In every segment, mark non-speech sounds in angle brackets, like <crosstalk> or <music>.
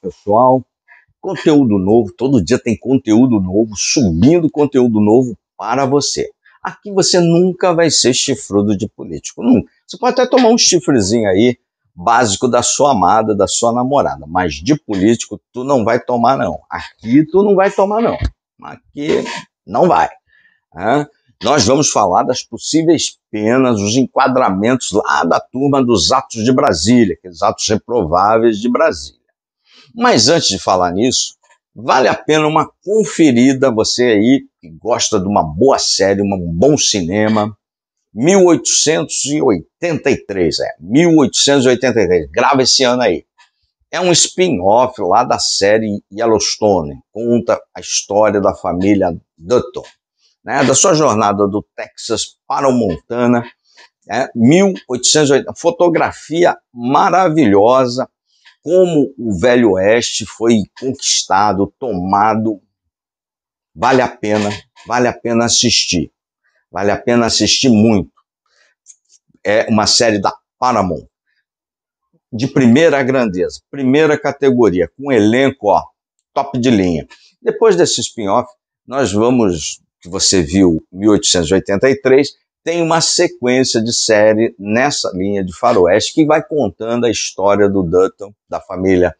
Pessoal. Conteúdo novo, todo dia tem conteúdo novo, subindo conteúdo novo para você. Aqui você nunca vai ser chifrudo de político, nunca. Você pode até tomar um chifrezinho aí, básico da sua amada, da sua namorada, mas de político tu não vai tomar não. Aqui tu não vai tomar não. Aqui não vai. Nós vamos falar das possíveis penas, os enquadramentos lá da turma dos atos de Brasília, aqueles atos reprováveis de Brasília. Mas antes de falar nisso, vale a pena uma conferida, você aí que gosta de uma boa série, um bom cinema. 1883, é, 1883, grava esse ano aí. É um spin-off lá da série Yellowstone, conta a história da família Dutton né, da sua jornada do Texas para o Montana, né, 1880, fotografia maravilhosa, como o Velho Oeste foi conquistado, tomado, vale a pena, vale a pena assistir, vale a pena assistir muito. É uma série da Paramount, de primeira grandeza, primeira categoria, com elenco ó, top de linha. Depois desse spin-off, nós vamos que você viu 1883, tem uma sequência de série nessa linha de faroeste que vai contando a história do Dutton, da família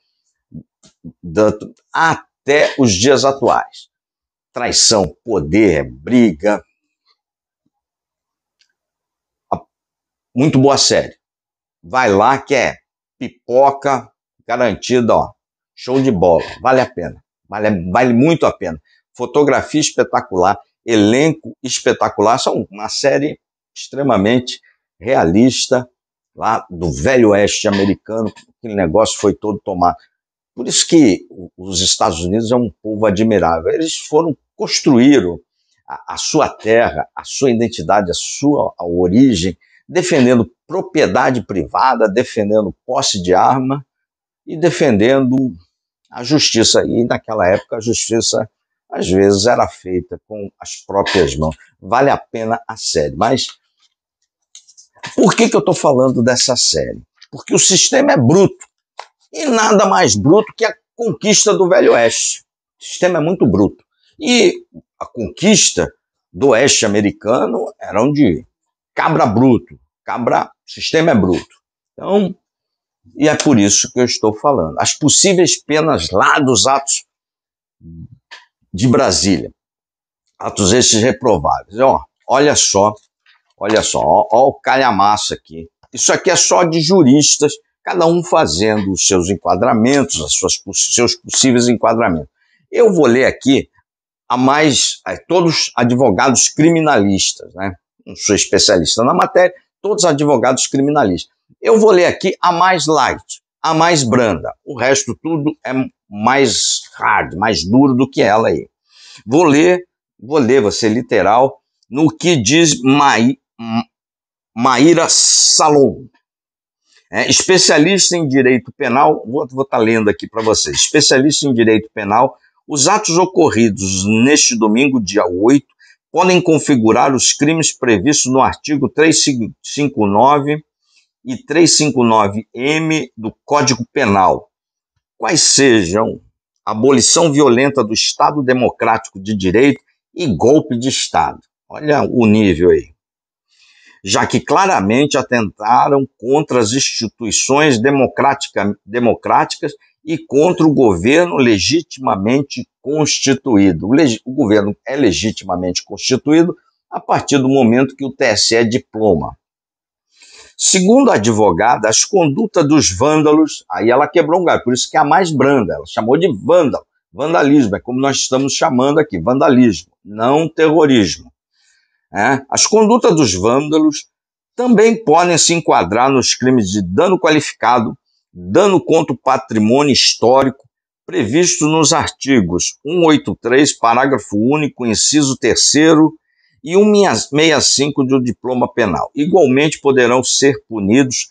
Dutton, até os dias atuais. Traição, poder, briga. Muito boa série. Vai lá que é pipoca garantida, ó. Show de bola. Vale a pena. Vale, vale muito a pena. Fotografia espetacular elenco espetacular, são uma série extremamente realista, lá do velho oeste americano, aquele negócio foi todo tomado. Por isso que os Estados Unidos é um povo admirável. Eles foram, construíram a, a sua terra, a sua identidade, a sua a origem, defendendo propriedade privada, defendendo posse de arma e defendendo a justiça. E naquela época a justiça às vezes era feita com as próprias mãos. Vale a pena a série. Mas por que, que eu estou falando dessa série? Porque o sistema é bruto. E nada mais bruto que a conquista do Velho Oeste. O sistema é muito bruto. E a conquista do Oeste americano era de cabra bruto. Cabra, o sistema é bruto. Então, e é por isso que eu estou falando. As possíveis penas lá dos atos de Brasília. Atos esses reprováveis. Olha só, olha só, ó, ó o calhamaço aqui. Isso aqui é só de juristas, cada um fazendo os seus enquadramentos, os seus possíveis enquadramentos. Eu vou ler aqui a mais, a todos advogados criminalistas, né? Não sou especialista na matéria, todos advogados criminalistas. Eu vou ler aqui a mais light, a mais branda. O resto tudo é mais hard, mais duro do que ela aí. Vou ler, vou ler, vou ser literal, no que diz Mai, Maíra Salom. É, especialista em direito penal, vou estar tá lendo aqui para vocês. Especialista em direito penal, os atos ocorridos neste domingo, dia 8, podem configurar os crimes previstos no artigo 359 e 359-M do Código Penal, quais sejam abolição violenta do Estado Democrático de Direito e golpe de Estado. Olha o nível aí. Já que claramente atentaram contra as instituições democrática, democráticas e contra o governo legitimamente constituído. O, leg, o governo é legitimamente constituído a partir do momento que o TSE diploma. Segundo a advogada, as condutas dos vândalos, aí ela quebrou um galho, por isso que é a mais branda, ela chamou de vândalo. Vandalismo, é como nós estamos chamando aqui, vandalismo, não terrorismo. É? As condutas dos vândalos também podem se enquadrar nos crimes de dano qualificado, dano contra o patrimônio histórico, previsto nos artigos 183, parágrafo único, inciso 3 e 165 do diploma penal. Igualmente poderão ser punidos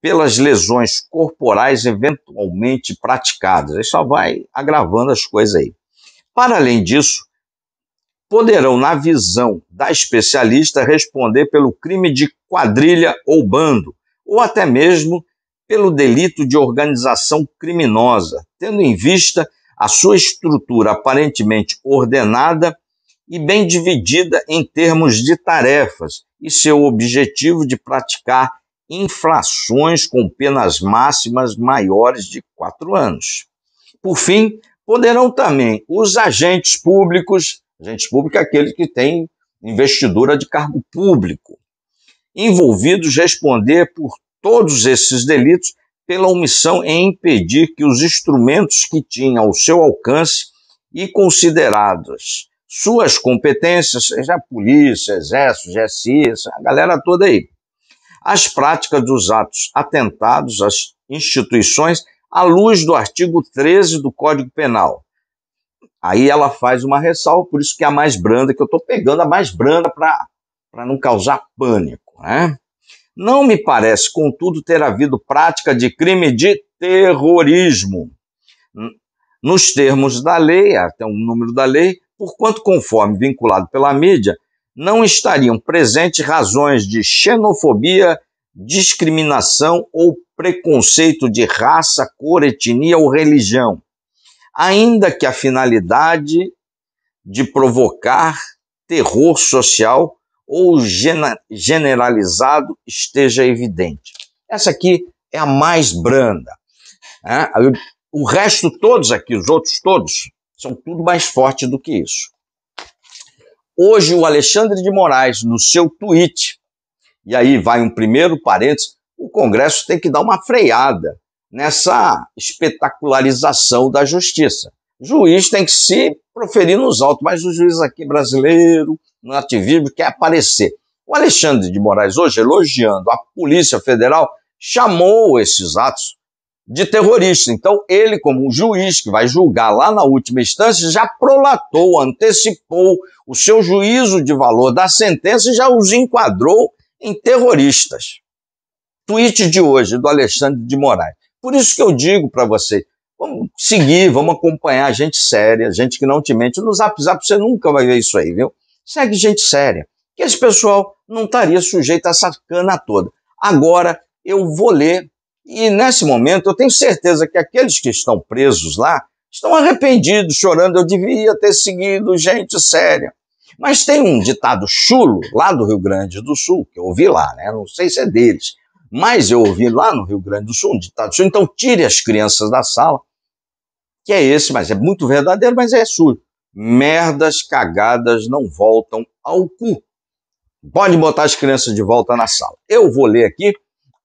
pelas lesões corporais eventualmente praticadas. Isso só vai agravando as coisas aí. Para além disso, poderão, na visão da especialista, responder pelo crime de quadrilha ou bando, ou até mesmo pelo delito de organização criminosa, tendo em vista a sua estrutura aparentemente ordenada e bem dividida em termos de tarefas e seu objetivo de praticar infrações com penas máximas maiores de quatro anos. Por fim, poderão também os agentes públicos, agentes públicos é aquele que tem investidura de cargo público, envolvidos responder por todos esses delitos pela omissão em impedir que os instrumentos que tinham ao seu alcance e considerados suas competências, seja a polícia, exército, GSI, a galera toda aí, as práticas dos atos atentados às instituições à luz do artigo 13 do Código Penal. Aí ela faz uma ressalva, por isso que é a mais branda, que eu estou pegando a mais branda para não causar pânico. Né? Não me parece, contudo, ter havido prática de crime de terrorismo. Nos termos da lei, até um número da lei, porquanto, conforme vinculado pela mídia, não estariam presentes razões de xenofobia, discriminação ou preconceito de raça, cor, etnia ou religião, ainda que a finalidade de provocar terror social ou generalizado esteja evidente. Essa aqui é a mais branda. Né? O resto todos aqui, os outros todos, são tudo mais forte do que isso. Hoje, o Alexandre de Moraes, no seu tweet, e aí vai um primeiro parênteses, o Congresso tem que dar uma freada nessa espetacularização da justiça. O juiz tem que se proferir nos autos, mas o juiz aqui brasileiro, no ativismo, quer aparecer. O Alexandre de Moraes, hoje, elogiando a Polícia Federal, chamou esses atos de terrorista. Então, ele, como um juiz que vai julgar lá na última instância, já prolatou, antecipou o seu juízo de valor da sentença e já os enquadrou em terroristas. Tweet de hoje, do Alexandre de Moraes. Por isso que eu digo para você, vamos seguir, vamos acompanhar gente séria, gente que não te mente. No Zap Zap você nunca vai ver isso aí, viu? Segue gente séria. Que esse pessoal não estaria sujeito a essa cana toda. Agora eu vou ler e nesse momento eu tenho certeza que aqueles que estão presos lá estão arrependidos, chorando. Eu devia ter seguido gente séria. Mas tem um ditado chulo lá do Rio Grande do Sul, que eu ouvi lá, né? Não sei se é deles, mas eu ouvi lá no Rio Grande do Sul um ditado chulo. Então tire as crianças da sala, que é esse, mas é muito verdadeiro, mas é sujo. Merdas cagadas não voltam ao cu. Pode botar as crianças de volta na sala. Eu vou ler aqui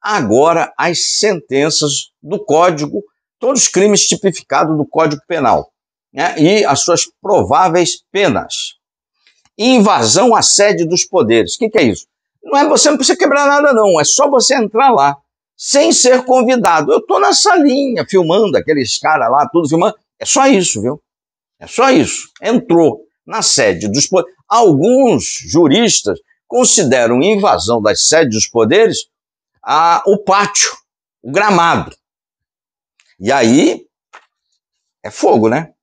agora as sentenças do Código, todos os crimes tipificados do Código Penal né, e as suas prováveis penas. Invasão à sede dos poderes. O que, que é isso? Não é você não precisa quebrar nada, não. É só você entrar lá sem ser convidado. Eu estou na salinha filmando aqueles caras lá, tudo filmando. É só isso, viu? É só isso. Entrou na sede dos poderes. Alguns juristas consideram invasão das sedes dos poderes a, o pátio, o gramado. E aí é fogo, né?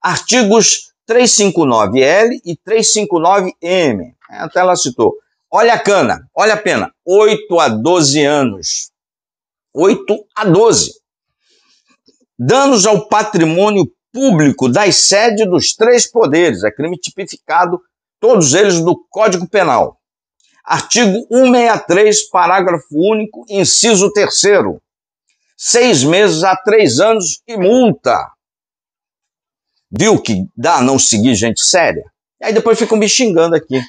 Artigos 359L e 359M. Até ela citou. Olha a cana, olha a pena. 8 a 12 anos. 8 a 12. Danos ao patrimônio público das sedes dos três poderes. É crime tipificado, todos eles do Código Penal. Artigo 163, parágrafo único, inciso 3. Seis meses a três anos e multa. Viu que dá não seguir gente séria? E aí depois ficam me xingando aqui.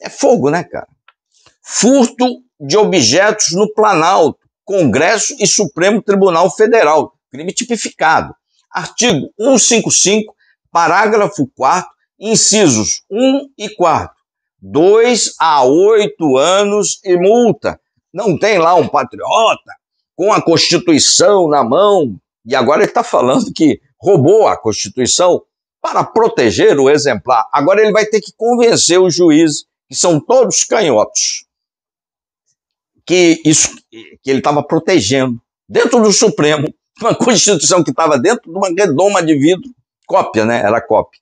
É fogo, né, cara? Furto de objetos no Planalto, Congresso e Supremo Tribunal Federal. Crime tipificado. Artigo 155, parágrafo 4, incisos 1 e 4 dois a oito anos e multa. Não tem lá um patriota com a Constituição na mão e agora ele está falando que roubou a Constituição para proteger o exemplar. Agora ele vai ter que convencer os juízes, que são todos canhotos, que, isso, que ele estava protegendo dentro do Supremo <laughs> uma Constituição que estava dentro de uma redoma de vidro, cópia, né? Era cópia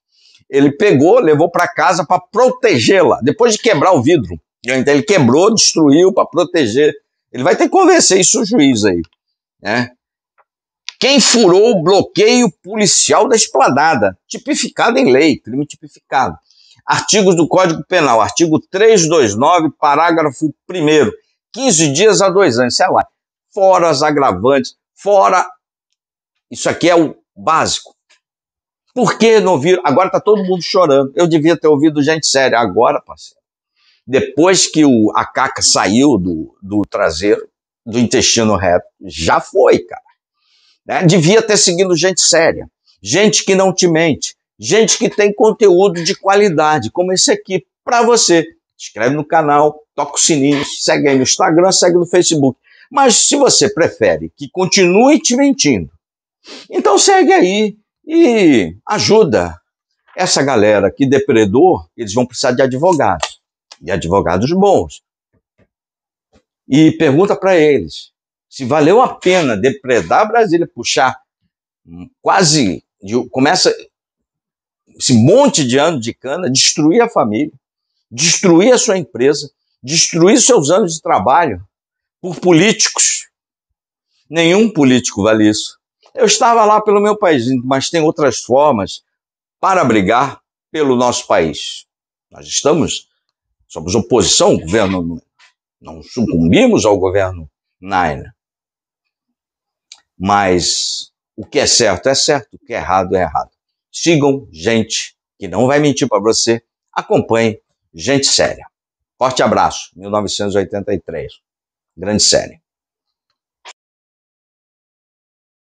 ele pegou, levou para casa para protegê-la, depois de quebrar o vidro. Então ele quebrou, destruiu para proteger. Ele vai ter que convencer isso o juiz aí. né? Quem furou o bloqueio policial da esplanada, tipificado em lei, crime tipificado. Artigos do Código Penal, artigo 329, parágrafo 1 15 dias a dois anos, sei lá. Fora as agravantes, fora. Isso aqui é o básico. Por que não ouviram? Agora está todo mundo chorando. Eu devia ter ouvido gente séria. Agora, parceiro. Depois que o, a caca saiu do, do traseiro, do intestino reto, já foi, cara. Né? Devia ter seguido gente séria, gente que não te mente, gente que tem conteúdo de qualidade, como esse aqui, para você. Inscreve no canal, toca o sininho, segue aí no Instagram, segue no Facebook. Mas se você prefere que continue te mentindo, então segue aí e ajuda essa galera que depredou, eles vão precisar de advogados, e advogados bons. E pergunta para eles, se valeu a pena depredar Brasília, puxar quase, começa esse monte de anos de cana, destruir a família, destruir a sua empresa, destruir seus anos de trabalho por políticos. Nenhum político vale isso. Eu estava lá pelo meu país, mas tem outras formas para brigar pelo nosso país. Nós estamos, somos oposição ao governo, não sucumbimos ao governo Naina. Mas o que é certo é certo, o que é errado é errado. Sigam gente que não vai mentir para você, acompanhe gente séria. Forte abraço, 1983. Grande série.